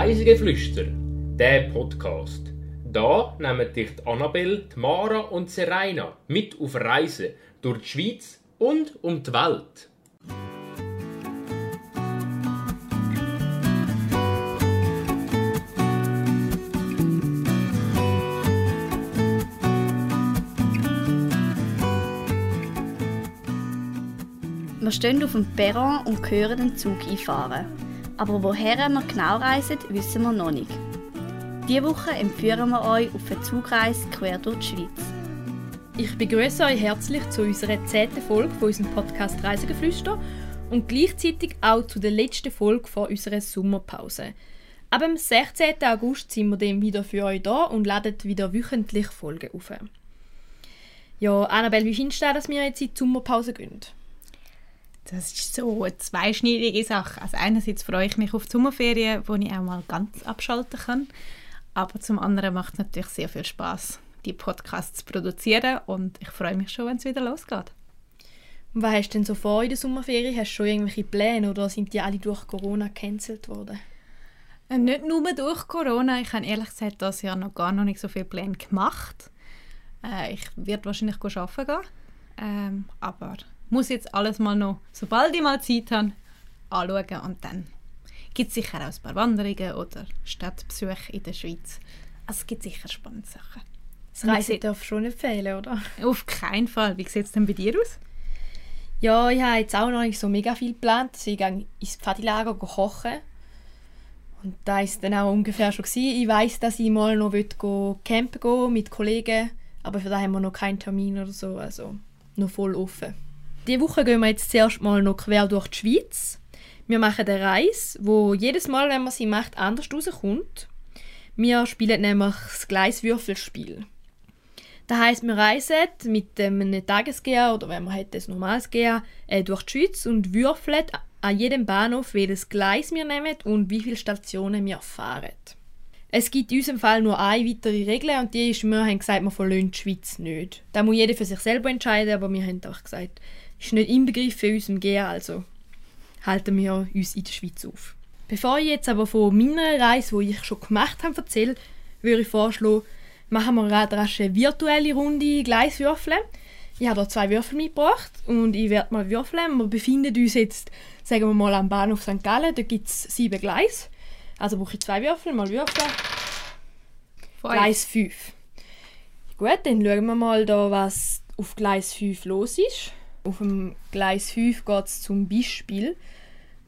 Reisegeflüster, der Podcast. Da nehmen dich die Annabelle, Mara und Serena mit auf Reisen durch die Schweiz und um die Welt. Wir stehen auf dem Perron und hören den Zug einfahren. Aber woher wir genau reisen, wissen wir noch nicht. Diese Woche empfehlen wir euch auf eine Zugreise quer durch die Schweiz. Ich begrüße euch herzlich zu unserer zehnten Folge von unserem Podcast Reisegeflüster und gleichzeitig auch zu der letzten Folge vor unserer Sommerpause. Ab dem 16. August sind wir dann wieder für euch da und laden wieder wöchentlich Folgen auf. Ja, Annabelle, wie findest du, dass wir jetzt in die Sommerpause gehen? Das ist so eine zweischneidige Sache. Also einerseits freue ich mich auf die Sommerferien, wo ich auch mal ganz abschalten kann. Aber zum anderen macht es natürlich sehr viel Spaß, die Podcasts zu produzieren und ich freue mich schon, wenn es wieder losgeht. Und was hast du denn so vor in der Sommerferien? Hast du schon irgendwelche Pläne oder sind die alle durch Corona gecancelt worden? Äh, Nicht nur durch Corona. Ich habe ehrlich gesagt das Jahr noch gar noch nicht so viele Pläne gemacht. Äh, ich werde wahrscheinlich arbeiten gehen. Ähm, aber muss jetzt alles mal noch, sobald ich mal Zeit habe, anschauen und dann gibt es sicher auch ein paar Wanderungen oder Stadtbesuche in der Schweiz. Also es gibt sicher spannende Sachen. Das Reisen darf schon nicht fehlen, oder? Auf keinen Fall. Wie sieht es denn bei dir aus? Ja, ich habe jetzt auch noch nicht so mega viel geplant. Also ich gehe ins Pfadilager kochen. Und da war es dann auch ungefähr schon. Gewesen. Ich weiss, dass ich mal noch go campen gehen mit Kollegen. Aber für das haben wir noch keinen Termin oder so. Also noch voll offen. Diese Woche gehen wir jetzt zuerst mal noch quer durch die Schweiz. Wir machen eine Reise, wo jedes Mal, wenn man sie macht, anders rauskommt. Wir spielen nämlich das Gleiswürfelspiel. Das heisst, wir reisen mit einem Tagesgeher oder wenn man hat ein normales Geher äh, durch die Schweiz und würfeln an jedem Bahnhof, welches Gleis wir nehmen und wie viele Stationen wir fahren. Es gibt in unserem Fall nur eine weitere Regel und die ist, wir haben gesagt, wir verlassen die Schweiz nicht. Da muss jeder für sich selber entscheiden, aber wir haben auch gesagt, ist nicht inbegriffen in unserem Geher, also halten wir uns in der Schweiz auf. Bevor ich jetzt aber von meiner Reise, die ich schon gemacht habe, erzähle, würde ich vorschlagen, machen wir gerade rasch eine virtuelle Runde Gleiswürfeln. Ich habe hier zwei Würfel mitgebracht und ich werde mal würfeln. Wir befinden uns jetzt, sagen wir mal, am Bahnhof St. Gallen. Da gibt es sieben Gleise. Also brauche ich zwei Würfel, mal würfeln. Gleis 5. Gut, dann schauen wir mal, da, was auf Gleis 5 los ist. Auf dem Gleis 5 geht es zum Beispiel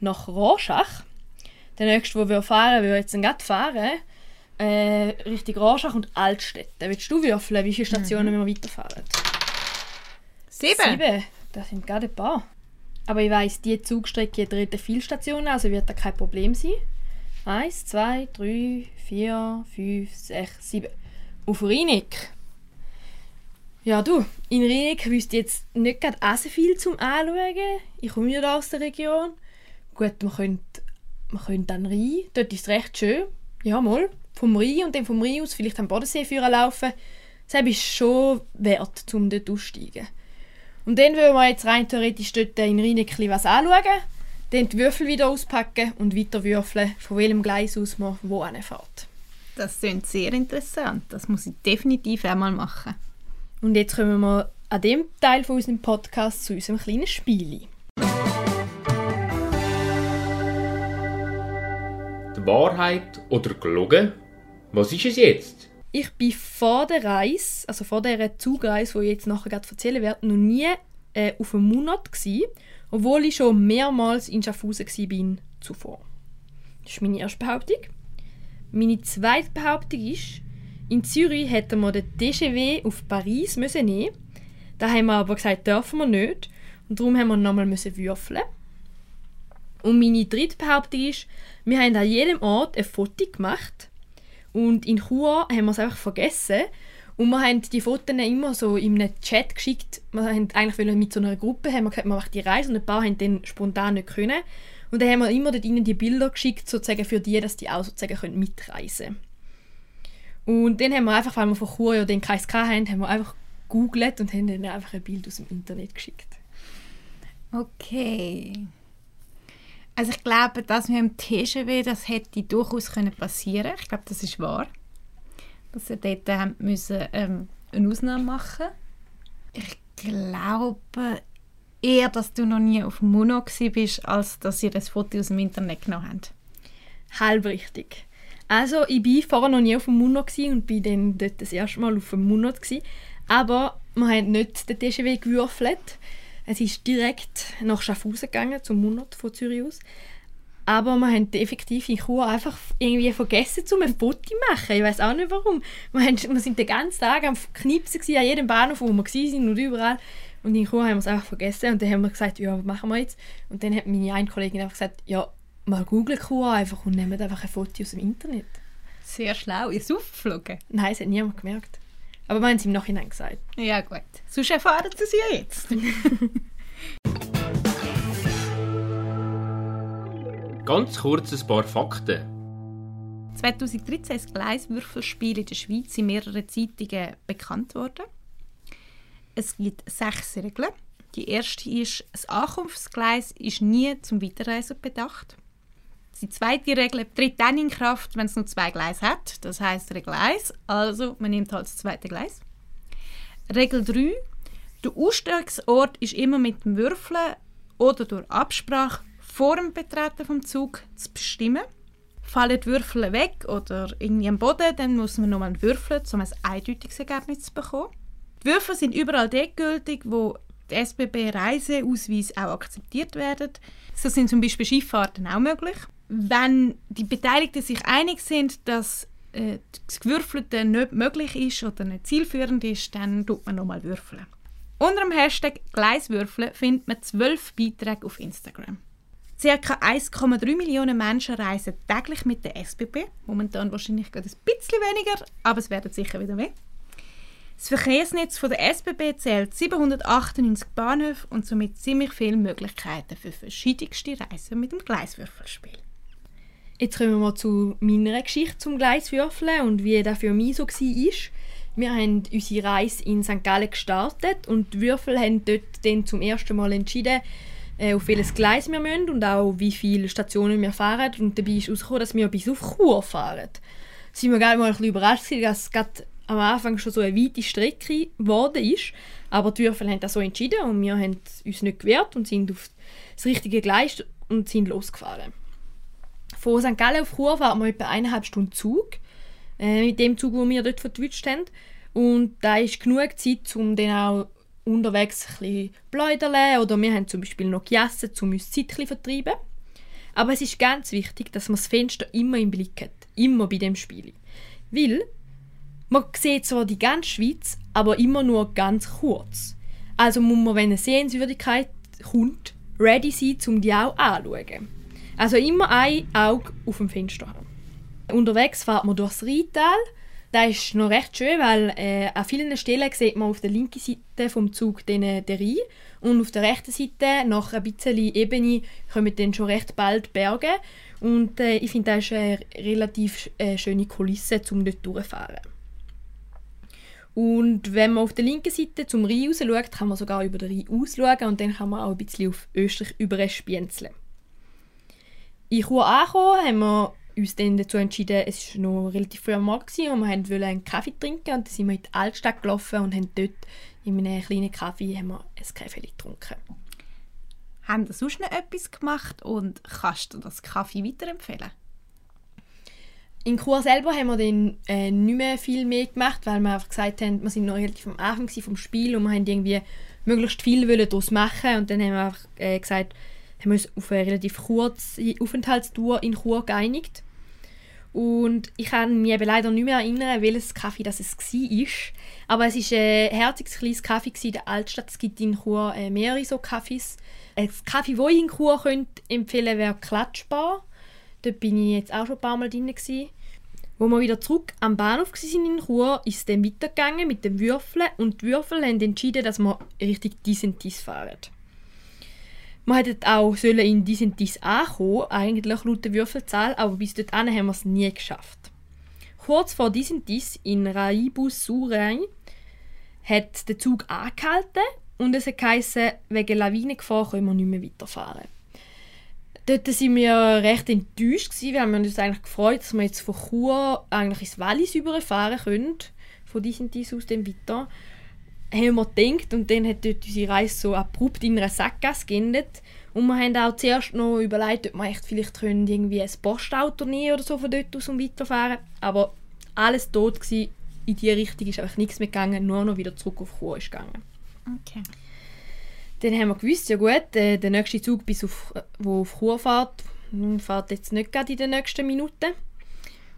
nach Rorschach. Der nächste, wo wir fahren, wir jetzt gerade fahren, äh, Richtung Rorschach und Altstädte. Willst du würfeln, wie viele Stationen wir weiterfahren? Sieben. Sieben. Das sind gerade ein paar. Aber ich weiss, die Zugstrecke hat viele Stationen, also wird da kein Problem sein. Eins, zwei, drei, vier, fünf, sechs, sieben. Auf Rienig. Ja, du, in Rienig wüsste jetzt nicht gerade so viel zum Anschauen. Ich komme ja aus der Region. Gut, man könnte, man könnte dann Rhein. Dort ist es recht schön. Ja, mal. Vom Rhein und dann vom Rhein aus vielleicht am Bodensee laufen. Das ist schon wert, um dort auszusteigen. Und dann würden wir jetzt rein theoretisch dort in Rhein was anschauen. Dann die Würfel wieder auspacken und weiter würfeln, von welchem Gleis aus man wo fährt. Das klingt sehr interessant. Das muss ich definitiv einmal machen. Und jetzt kommen wir an dem Teil von unserem Podcast zu unserem kleinen Spiel. Die Wahrheit oder gelogen? Was ist es jetzt? Ich bin vor der Reise, also vor der Zugreise, die ich jetzt nachher gerade erzählen werde, noch nie äh, auf einem Monat gewesen, obwohl ich schon mehrmals in Schaffhausen war zuvor. Das ist meine erste Behauptung. Meine zweite Behauptung ist, in Zürich hätten wir den TGV auf Paris müssen nehmen. Da haben wir aber gesagt, dürfen wir nicht. Und darum haben wir nochmal müssen würfeln. Und meine dritte Behauptung ist, wir haben an jedem Ort ein Foto gemacht. Und in Chur haben wir es einfach vergessen. Und wir haben die Fotos immer so in einem Chat geschickt. Wir haben eigentlich mit so einer Gruppe haben wir gesagt, wir machen die Reise und ein paar haben dann spontan nicht können. Und dann haben wir immer dort ihnen die Bilder geschickt, sozusagen für die, dass die auch sozusagen mitreisen können. Und dann haben wir einfach, weil wir von Chur ja den Kreis hatten, haben wir einfach googelt und haben dann einfach ein Bild aus dem Internet geschickt. Okay. Also ich glaube, dass mit dem TGW, das hätte durchaus können passieren Ich glaube, das ist wahr. Dass sie dort haben müssen, ähm, eine Ausnahme machen Ich glaube eher, dass du noch nie auf Muno bist, als dass ihr das Foto aus dem Internet genommen habt. Halb richtig. Also ich war vorher noch nie auf dem Muno und bin dann dort das erste Mal auf dem Muno. Aber wir haben nicht den TGW gewürfelt. Es ist direkt nach Schaffhausen gegangen, zum Monat von Zürich aus. Aber wir haben effektiv in Chur einfach irgendwie vergessen, um ein Foto zu machen. Ich weiß auch nicht warum. Wir, sind den ganzen Tag am Knipsen an jedem Bahnhof, wo wir waren und überall. Und in Chur haben wir es einfach vergessen. Und dann haben wir gesagt, ja, was machen wir jetzt? Und dann hat meine eine Kollegin einfach gesagt, ja, mal googeln Chur einfach und nehmen einfach ein Foto aus dem Internet. Sehr schlau. Ihr seid aufgeflogen? Nein, es hat niemand gemerkt. Aber wir haben es im Nachhinein gesagt. Ja, gut. Sonst erfahren Sie es ja jetzt. Ganz kurz ein paar Fakten. 2013 ist das Gleiswürfelspiel in der Schweiz in mehreren Zeitungen bekannt worden. Es gibt sechs Regeln. Die erste ist, das Ankunftsgleis ist nie zum Weiterreisen bedacht. Die zweite Regel tritt dann in Kraft, wenn es nur zwei Gleise hat. Das heißt Regel 1, also man nimmt halt das zweite Gleis. Regel 3, der Ausstellungsort ist immer mit dem Würfeln oder durch Absprache vor dem Betreten vom Zug zu bestimmen. Fallen die Würfel weg oder irgendwie am Boden, dann muss man nochmal würfeln, um ein eindeutiges Ergebnis zu bekommen. Die Würfel sind überall dort gültig, wo die SBB-Reiseausweise auch akzeptiert werden. So sind zum Beispiel Schifffahrten auch möglich wenn die Beteiligten sich einig sind, dass äh, das Gewürfelte nicht möglich ist oder nicht zielführend ist, dann tut man nochmal würfeln. Unter dem Hashtag Gleiswürfeln findet man zwölf Beiträge auf Instagram. Circa 1,3 Millionen Menschen reisen täglich mit der SBB. Momentan wahrscheinlich gerade ein bisschen weniger, aber es werden sicher wieder mehr. Das Verkehrsnetz von der SBB zählt 798 Bahnhöfe und somit ziemlich viele Möglichkeiten für verschiedenste Reisen mit dem Gleiswürfelspiel. Jetzt kommen wir zu meiner Geschichte zum Gleiswürfeln und wie das für mich so war. Wir haben unsere Reise in St. Gallen gestartet und die Würfel haben dort dann zum ersten Mal entschieden, äh, auf welches Gleis wir müssen und auch wie viele Stationen wir fahren. Und dabei ist herausgekommen, dass wir bis auf Chur fahren. Da sind wir mal ein bisschen überrascht, dass gerade am Anfang schon so eine weite Strecke geworden ist. Aber die Würfel haben das so entschieden und wir haben uns nicht gewehrt und sind auf das richtige Gleis und sind losgefahren. Von St. Gallen auf Chur fahren wir etwa eineinhalb Stunden Zug. Äh, mit dem Zug, den wir dort vertwitscht haben. Und da ist genug Zeit, um dann auch unterwegs ein bisschen pläudern oder wir haben zum Beispiel noch gegessen, um uns Zeit zu vertreiben. Aber es ist ganz wichtig, dass man das Fenster immer im Blick hat. Immer bei dem Spiel. Weil man sieht zwar die ganze Schweiz, aber immer nur ganz kurz. Also muss man, wenn eine Sehenswürdigkeit kommt, ready sein, um die auch anzuschauen. Also immer ein Auge auf dem Fenster haben. Unterwegs fährt man durchs Rheintal. Das ist noch recht schön, weil äh, an vielen Stellen sieht man auf der linken Seite vom Zug den, den Rhein und auf der rechten Seite, nach ein bisschen Ebene, kommen dann schon recht bald Berge. Und äh, ich finde, das ist eine relativ äh, schöne Kulisse, um dort durchzufahren. Und wenn man auf der linken Seite zum Rhein raus schaut, kann man sogar über den Rhein ausschauen und dann kann man auch ein bisschen auf Österreich überspienzeln. In Chur angekommen, haben wir uns dann dazu entschieden, es war noch relativ früh am Morgen und wir wollten einen Kaffee trinken und dann sind wir in die Altstadt gelaufen und haben dort in einem kleinen Kaffee haben wir ein Kaffee getrunken. Haben Sie sonst noch etwas gemacht und kannst du das Kaffee weiterempfehlen? In Chur selber haben wir dann äh, nicht mehr viel mehr gemacht, weil wir einfach gesagt haben, wir sind noch relativ am Anfang vom Spiel und wir haben irgendwie möglichst viel daraus machen und dann haben wir einfach äh, gesagt, haben wir uns auf eine relativ kurze Aufenthaltstour in Chur geeinigt. Und ich kann mich eben leider nicht mehr erinnern, welches Kaffee das es war. Aber es war ein herziges kleines Kaffee in der Altstadt. Es gibt in Chur äh, mehrere so Kaffees. Ein Kaffee, den ich in Chur könnte empfehlen wäre Klatschbar. Dort bin ich jetzt auch schon ein paar Mal drin. Wo wir wieder zurück am Bahnhof waren in Chur, ist es dann weitergegangen mit den Würfeln. Und die Würfel haben entschieden, dass wir Richtung Disentis fahren. Wir hätten auch sollen in dies und dies ankommen, eigentlich laut der Würfelzahl, aber bis dorthin haben wir es nie geschafft. Kurz vor dies und dies in Raibus Surai hat der Zug angehalten und es geheißen, wegen Lawinengefahr können wir nicht mehr weiterfahren. Dort waren wir recht enttäuscht, gewesen, wir uns eigentlich gefreut dass wir jetzt von Chur eigentlich ins Wallis überfahren können. Von diesem dies aus dem weiter. Haben wir gedacht und dann hat dort unsere Reise so abrupt in einer Sackgasse geendet. Und wir haben auch zuerst noch überlegt, ob wir echt vielleicht können irgendwie ein Postauto nehmen oder so von dort aus und weiterfahren. Aber alles tot gewesen. In diese Richtung ist einfach nichts mehr gegangen, nur noch wieder zurück auf Chur ist gegangen. Okay. Dann haben wir gewusst, ja gut, äh, der nächste Zug, bis auf, wo auf Chur fährt, hm, fährt jetzt nicht gerade in den nächsten Minuten.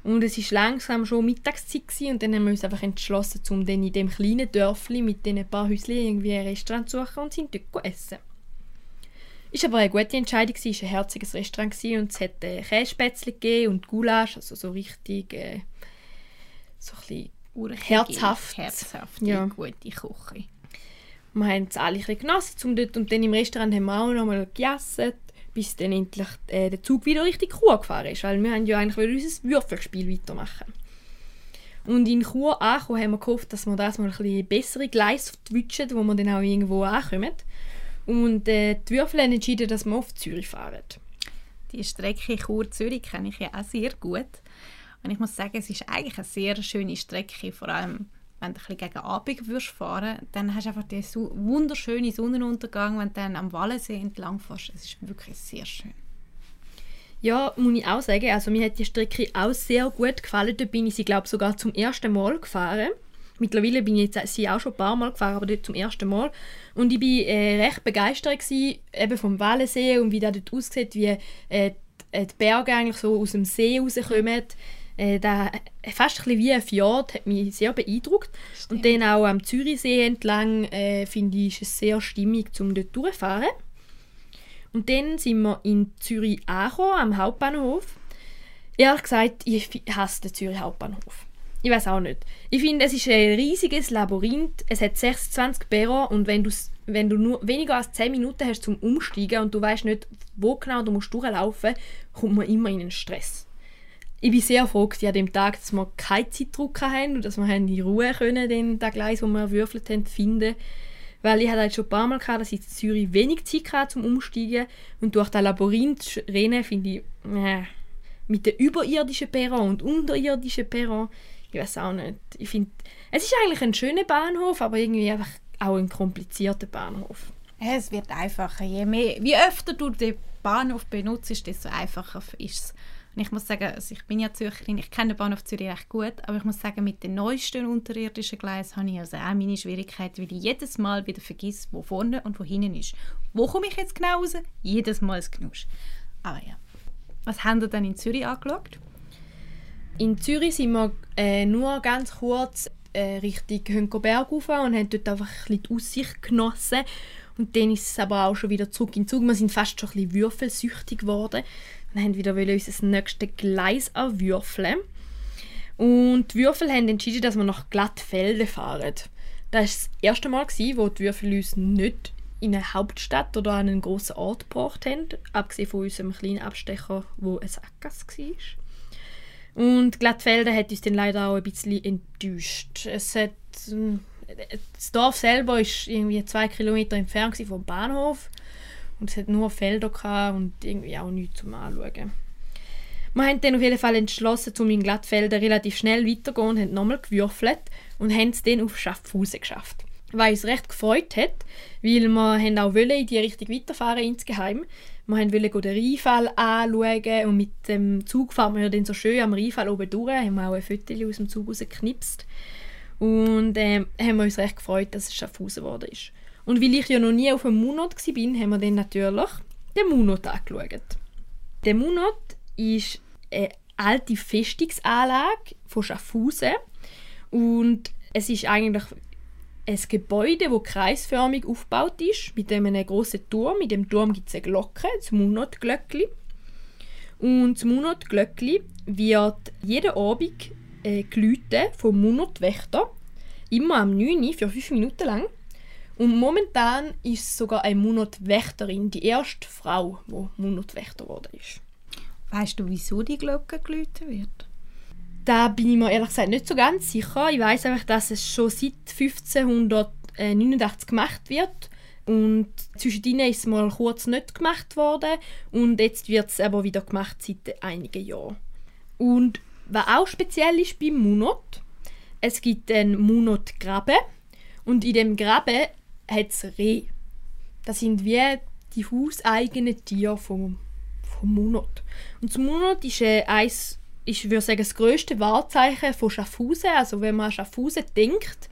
Und es war langsam schon Mittagszeit gewesen, und dann haben wir uns einfach entschlossen, um dann in dem kleinen Dörfli mit den paar Häuschen irgendwie ein Restaurant zu suchen und sind dort zu essen. Ist aber eine gute Entscheidung es war ein herziges Restaurant gewesen, und es hat äh, Käsespätzle gegeben und Gulasch, also so richtig äh, so ein bisschen Herzhaft. Herzhafte, Ja. gute Küche. Wir haben es alle ein genossen zum dort, und dann im Restaurant haben wir auch noch mal gegessen, bis dann endlich äh, der Zug wieder Richtung Chur gefahren ist, weil wir haben ja eigentlich unser Würfelspiel weitermachen. Und in Chur angekommen haben wir gehofft, dass wir das mal ein bisschen bessere Gleise verwutschen, wo wir dann auch irgendwo ankommen. Und äh, die Würfel haben entschieden, dass wir auf Zürich fahren. Die Strecke Chur-Zürich kenne ich ja auch sehr gut. Und ich muss sagen, es ist eigentlich eine sehr schöne Strecke, vor allem wenn du ein bisschen gegen Abend würdest fahren dann hast du einfach so wunderschönen Sonnenuntergang, wenn du dann am Wallensee entlang fährst. Es ist wirklich sehr schön. Ja, muss ich auch sagen. Also mir hat die Strecke auch sehr gut gefallen. Da bin ich sie, glaube sogar zum ersten Mal gefahren. Mittlerweile bin ich jetzt sie auch schon ein paar Mal gefahren, aber dort zum ersten Mal. Und ich war äh, recht begeistert gewesen, eben vom Wallensee und wie das dort aussieht, wie äh, äh, die Berge eigentlich so aus dem See rauskommen. Äh, da, fast ein bisschen wie ein Fjord, hat mich sehr beeindruckt. Und dann auch am Zürichsee entlang, äh, finde ich, ist es sehr stimmig, um dort durchzufahren. Und dann sind wir in Zürich angekommen, am Hauptbahnhof. Ehrlich gesagt, ich hasse den Zürich Hauptbahnhof. Ich weiß auch nicht. Ich finde, es ist ein riesiges Labyrinth. Es hat 26 Perron und wenn, du's- wenn du nur weniger als 10 Minuten hast zum Umsteigen und du weißt nicht, wo genau du musst durchlaufen, kommt man immer in einen Stress. Ich bin sehr froh an dem Tag, dass wir keinen Zeitdruck hatten und dass wir in Ruhe können, den Gleis, wo wir erwürfelt haben, finden. Weil ich hatte halt schon ein paar Mal gehabt, dass ich in Zürich wenig Zeit hatte zum Umsteigen und durch das Labyrinth rennen finde ich, äh, mit den überirdischen Perron und unterirdischen Perron, ich weiß auch nicht. Ich finde, es ist eigentlich ein schöner Bahnhof, aber irgendwie einfach auch ein komplizierter Bahnhof. Es wird einfacher. Je mehr, wie öfter du den Bahnhof benutzt, desto einfacher ist es. Und ich muss sagen, also ich bin ja Zürcherin, ich kenne den Bahnhof Zürich recht gut, aber ich muss sagen, mit den neuesten unterirdischen Gleisen habe ich also auch meine Schwierigkeiten, weil ich jedes Mal wieder vergesse, wo vorne und wo hinten ist. Wo komme ich jetzt genau raus? Jedes Mal das Knusch. Aber ja. Was haben ihr dann in Zürich angeschaut? In Zürich sind wir äh, nur ganz kurz äh, Richtung Hönkoberg rauf und haben dort einfach ein bisschen die Aussicht genossen. Und dann ist es aber auch schon wieder zurück in den Zug. Wir sind fast schon ein bisschen würfelsüchtig geworden haben wieder wollen unser nächstes Gleis erwürfeln. Und die Würfel haben entschieden, dass wir nach Glattfelden fahren. Das war das erste Mal, wo die Würfel uns nicht in eine Hauptstadt oder an einen grossen Ort gebracht haben, abgesehen von unserem kleinen Abstecher, wo ein Sackgasse war. Und Glattfelden hat uns dann leider auch ein bisschen enttäuscht. Es hat, ähm, das Dorf selber ist irgendwie zwei Kilometer entfernt vom Bahnhof und es hat nur Felder und irgendwie auch nichts zum Anschauen. Wir haben dann auf jeden Fall entschlossen, um in Glattfelden relativ schnell weiterzugehen und haben nochmal gewürfelt und haben es dann auf Schaffhausen geschafft. Was uns recht gefreut hat, weil wir haben auch wollen in die Richtung weiterfahren insgeheim. Wir wollen den Rheinfall anschauen und mit dem Zug fahren wir dann so schön am Rheinfall oben durch. Haben wir auch ein Foto aus dem Zug rausgeknipst. Und ähm, haben uns recht gefreut, dass es Schaffhausen geworden ist. Und weil ich ja noch nie auf einem Munot war, haben wir dann natürlich den Munot angeschaut. Der Munot ist eine alte Festungsanlage von Schaffhausen und es ist eigentlich ein Gebäude, das kreisförmig aufgebaut ist, mit einem grossen Turm. In dem Turm gibt es eine Glocke, das Munot-Glöckli. Und das Munot-Glöckli wird jeden Abend äh, geläutet vom Munot-Wächter, immer am 9 Uhr für 5 Minuten lang. Und momentan ist sogar eine Munot-Wächterin die erste Frau, die Munot-Wächter geworden ist. Weißt du, wieso die Glocke geläutet wird? Da bin ich mir ehrlich gesagt nicht so ganz sicher. Ich weiß einfach, dass es schon seit 1589 gemacht wird. und zwischendrin ist es mal kurz nicht gemacht worden und jetzt wird es aber wieder gemacht seit einigen Jahren. Und was auch speziell ist beim Munot, es gibt einen Munot-Graben und in dem Graben hat es Reh. Das sind wie die hauseigenen Tiere vom, vom Munot. Und das Munot ist äh, eins, ich würde sagen, das grösste Wahrzeichen von Schaffhausen. Also wenn man an Schaffhausen denkt,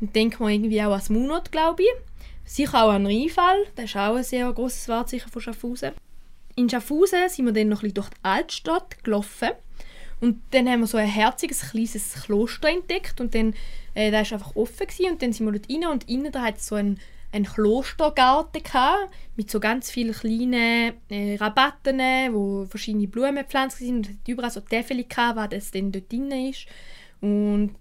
dann denkt man irgendwie auch an das Munot, glaube ich. Sicher auch an Rheinfall, das ist auch ein sehr grosses Wahrzeichen von Schaffhausen. In Schaffhausen sind wir dann noch ein bisschen durch die Altstadt gelaufen und dann haben wir so ein herziges, kleines Kloster entdeckt und dann, äh, das war einfach offen gewesen. und dann sind wir dort rein und innen da hat so einen, einen Klostergarten gehabt, mit so ganz vielen kleinen äh, Rabatten, wo verschiedene Blumen gepflanzt sind und es hat überall so Täfel gehabt, was das dann dort drin ist und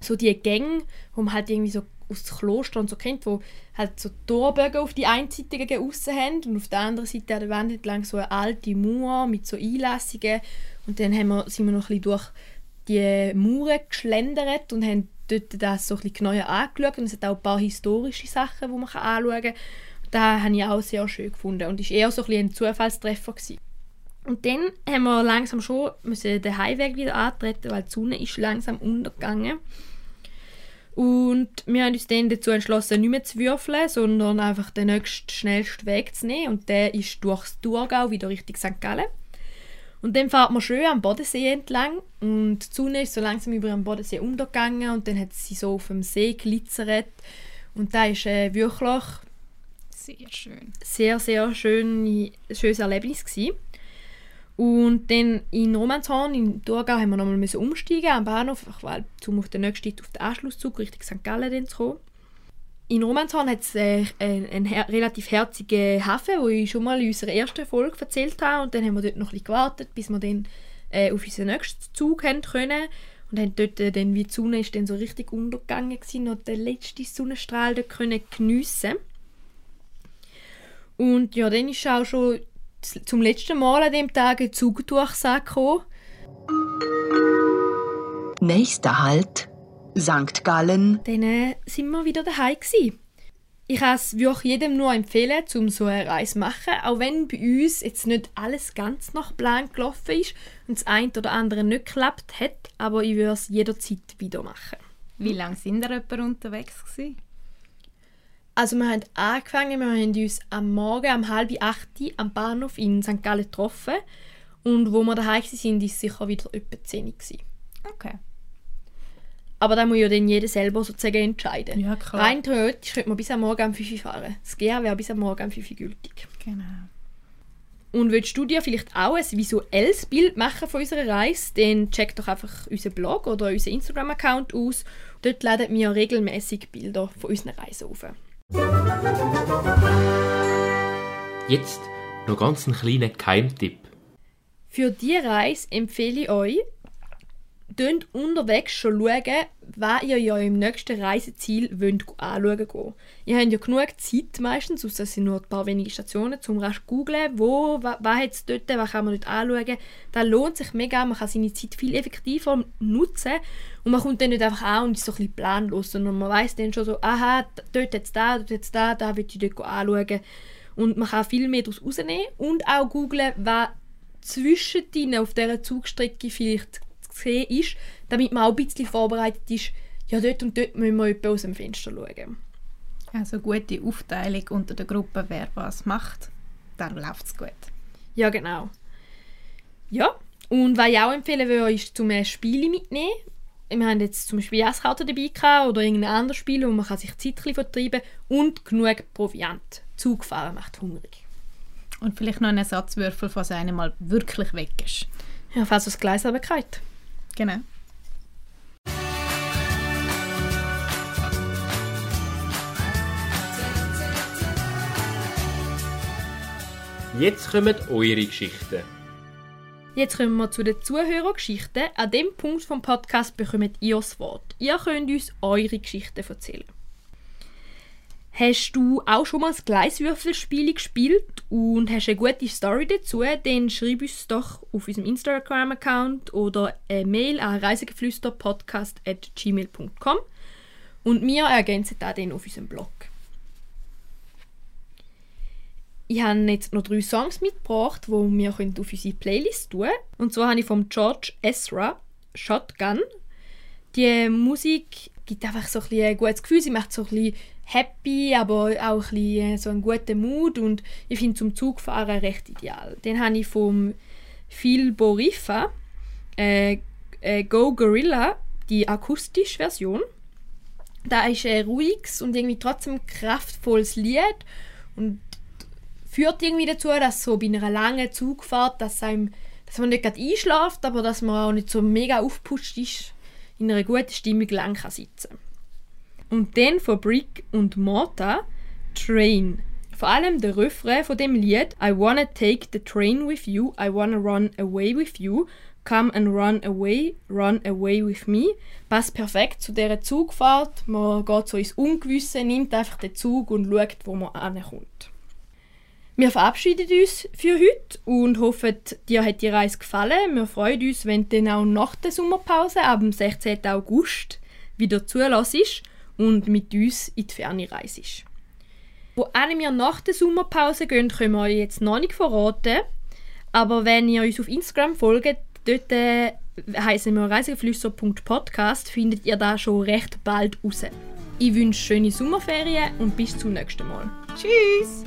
so die Gänge, wo man halt irgendwie so aus dem Kloster und so kennt, wo halt so Torbögen auf die einen Seite gegen haben und auf der anderen Seite an der Wand entlang so eine alte Mauer mit so Einlassungen und dann haben wir, sind wir noch ein bisschen durch die Mauern geschlendert und haben dort das so ein bisschen genauer angeschaut und es hat auch ein paar historische Sachen, die man anschauen kann. Das habe ich auch sehr schön gefunden und war eher so ein, ein Zufallstreffer. Gewesen. Und dann haben wir langsam schon müssen den Heimweg wieder antreten, weil die Sonne ist langsam untergegangen. Und wir haben uns dann dazu entschlossen, nicht mehr zu würfeln, sondern einfach den nächsten, schnellsten Weg zu nehmen. Und der ist durchs Thurgau wieder Richtung St. Gallen. Und dann fährt man schön am Bodensee entlang und die Sonne ist so langsam über den Bodensee untergegangen und dann hat sie so auf dem See glitzert. Und da ist äh, wirklich sehr schön. Sehr, sehr schön, schönes Erlebnis gewesen. Und dann in Romanshorn, in Thurgau, haben wir nochmal umsteigen am Bahnhof, weil, um auf den nächsten auf den Anschlusszug Richtung St. Gallen zu kommen. In Romanshorn hat es äh, einen, her relativ herzigen Hafen, wo ich schon mal in unserer ersten Folge erzählt habe. Und dann haben wir dort noch ein gewartet, bis wir dann äh, auf unseren nächsten Zug haben können. Und haben dort, äh, dann, wie die Sonne ist dann so richtig untergegangen gewesen, und den letzten Sonnenstrahl dort können geniessen. Und ja, dann ist auch schon zum letzten Mal an dem Tag ein Zugdurchsage gekommen. Nächster Halt, St. Gallen. Dann äh, sind wir wieder daheim gewesen. Ich kann es wirklich jedem nur empfehlen, um so eine Reise zu machen, auch wenn bei uns jetzt nicht alles ganz nach Plan gelaufen ist und das eine oder andere nicht geklappt hat, aber ich würde es jederzeit wieder machen. Wie lange sind ihr unterwegs gewesen? Also wir haben angefangen, wir haben uns am Morgen um halb acht am Bahnhof in St. Gallen getroffen und wo wir daheim waren, war es sicher wieder etwa 10 Uhr. Okay. Aber da muss ja dann jeder selber sozusagen entscheiden. Ja, klar. Rein theoretisch könnte man bis am Morgen um 5 Uhr fahren. Das GA wäre bis am Morgen um 5 Uhr gültig. Genau. Und willst du dir vielleicht auch ein visuelles Bild machen von unserer Reise, dann check doch einfach unseren Blog oder unseren Instagram-Account aus. Dort laden wir regelmäßig Bilder von unseren Reisen auf. Jetzt noch ganz einen kleinen Keimtipp. Für diese Reise empfehle ich euch, könnt unterwegs schon schauen, was ihr ja im nächsten Reiseziel wollt anschauen gehen. Ihr habt ja genug Zeit meistens, außer es sind nur ein paar wenige Stationen, um rasch zu googlen, wo, was, hat es dort, was kann man dort anschauen. Das lohnt sich mega, man kann seine Zeit viel effektiver nutzen und man kommt dann nicht einfach an und ist so ein bisschen planlos, sondern man weiß dann schon so, aha, dort jetzt da, dort jetzt da, da will ich dort anschauen. Und man kann viel mehr daraus rausnehmen und auch googlen, was zwischen auf dieser Zugstrecke vielleicht gesehen ist, damit man auch ein bisschen vorbereitet ist, ja, dort und dort müssen wir etwa aus dem Fenster schauen. Also gute Aufteilung unter der Gruppe, wer was macht, dann läuft es gut. Ja, genau. Ja, und was ich auch empfehlen würde, ist zum Spiele mitnehmen. Wir haben jetzt zum Beispiel Jazzkarten dabei gehabt, oder irgendein anderes Spiel, wo man kann sich Zeit vertreiben kann und genug Proviant. Zugfahren macht hungrig. Und vielleicht noch einen Ersatzwürfel, falls einer mal wirklich weg ist. Ja, falls das Gleis aber kalt. Genau. Jetzt kommen eure Geschichten. Jetzt kommen wir zu den Zuhörergeschichten. An dem Punkt vom Podcast bekommt ihr das Wort. Ihr könnt uns eure Geschichten erzählen. Hast du auch schon mal das Gleiswürfelspiel gespielt und hast eine gute Story dazu, dann schreib uns doch auf unserem Instagram-Account oder eine Mail an reisegeflüsterpodcast.gmail.com und wir ergänzen das dann auf unserem Blog. Ich habe jetzt noch drei Songs mitgebracht, die wir auf unsere Playlist tun können. Und zwar habe ich von George Ezra Shotgun. Die Musik gibt einfach so ein, ein gutes Gefühl. Sie macht so ein bisschen happy, aber auch ein bisschen so einen guten Mut und ich finde zum Zugfahren recht ideal. Den habe ich vom Phil Borifa äh, äh, Go Gorilla, die akustische Version. Da ist ein ruhiges und irgendwie trotzdem kraftvolles Lied und führt irgendwie dazu, dass so bei einer langen Zugfahrt, dass, einem, dass man nicht gerade einschläft, aber dass man auch nicht so mega aufgepusht ist, in einer guten Stimmung lang kann sitzen Und dann von Brick und Morta Train. Vor allem der Refrain von dem Lied I wanna take the train with you, I wanna run away with you, come and run away, run away with me. Passt perfekt zu dieser Zugfahrt. Man geht so ins Ungewisse, nimmt einfach den Zug und schaut, wo man ankommt. Wir verabschieden uns für heute und hoffen, dir hat die Reise gefallen. Wir freuen uns, wenn du dann auch nach der Sommerpause ab dem 16. August wieder zulässt und mit uns in die Ferne reist. Wo wir nach der Sommerpause gehen, können wir euch jetzt noch nicht verraten. Aber wenn ihr uns auf Instagram folgt, dort äh, heißen wir reisegeflüster.podcast, findet ihr da schon recht bald raus. Ich wünsche schöne Sommerferien und bis zum nächsten Mal. Tschüss!